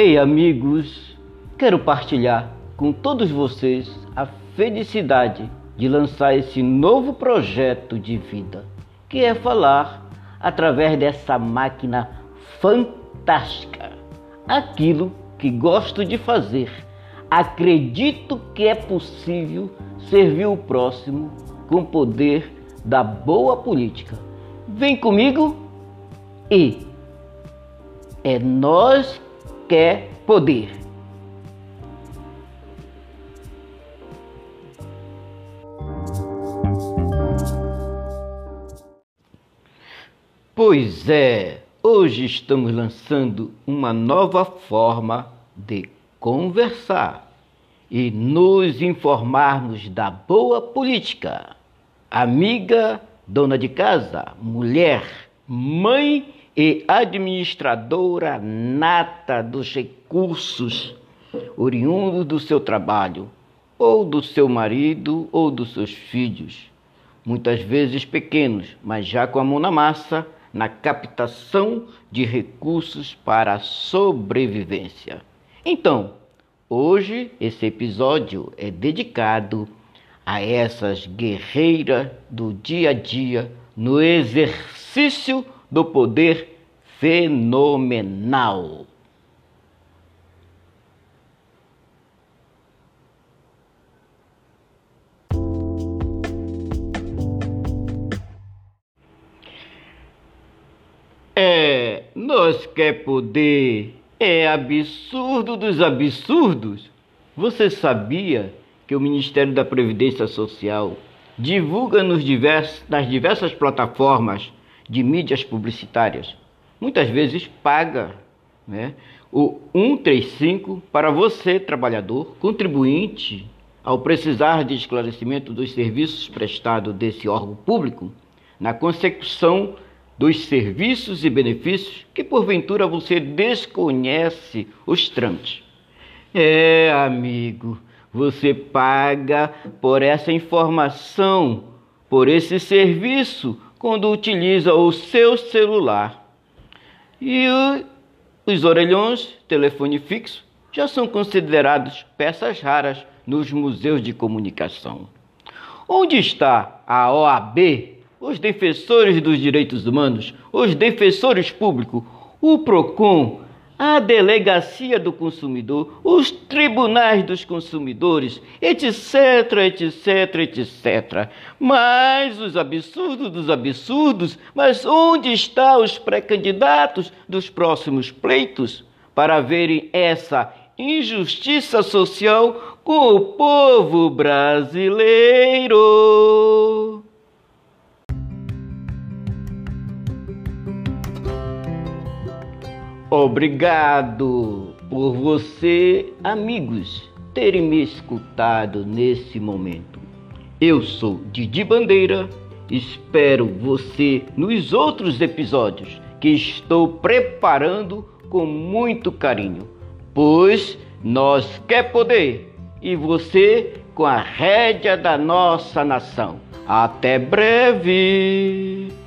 Ei, amigos, quero partilhar com todos vocês a felicidade de lançar esse novo projeto de vida, que é falar através dessa máquina fantástica aquilo que gosto de fazer. Acredito que é possível servir o próximo com o poder da boa política. Vem comigo e é nós quer poder. Pois é, hoje estamos lançando uma nova forma de conversar e nos informarmos da boa política. Amiga, dona de casa, mulher, mãe e administradora nata dos recursos oriundos do seu trabalho, ou do seu marido ou dos seus filhos, muitas vezes pequenos, mas já com a mão na massa na captação de recursos para a sobrevivência. Então, hoje esse episódio é dedicado a essas guerreiras do dia a dia no exercício do poder fenomenal. É, nós quer poder, é absurdo dos absurdos. Você sabia que o Ministério da Previdência Social divulga nos divers, nas diversas plataformas de mídias publicitárias, muitas vezes paga né, o 135 para você, trabalhador, contribuinte, ao precisar de esclarecimento dos serviços prestados desse órgão público, na consecução dos serviços e benefícios que porventura você desconhece os trâmites. É, amigo, você paga por essa informação, por esse serviço quando utiliza o seu celular. E os orelhões, telefone fixo, já são considerados peças raras nos museus de comunicação. Onde está a OAB, os defensores dos direitos humanos, os defensores públicos, o PROCON, a Delegacia do Consumidor, os tribunais dos consumidores, etc, etc, etc. Mas os absurdos dos absurdos, mas onde estão os pré-candidatos dos próximos pleitos para verem essa injustiça social com o povo brasileiro? Obrigado por você, amigos, terem me escutado nesse momento. Eu sou Didi Bandeira, espero você nos outros episódios que estou preparando com muito carinho, pois nós quer poder e você com a rédea da nossa nação. Até breve!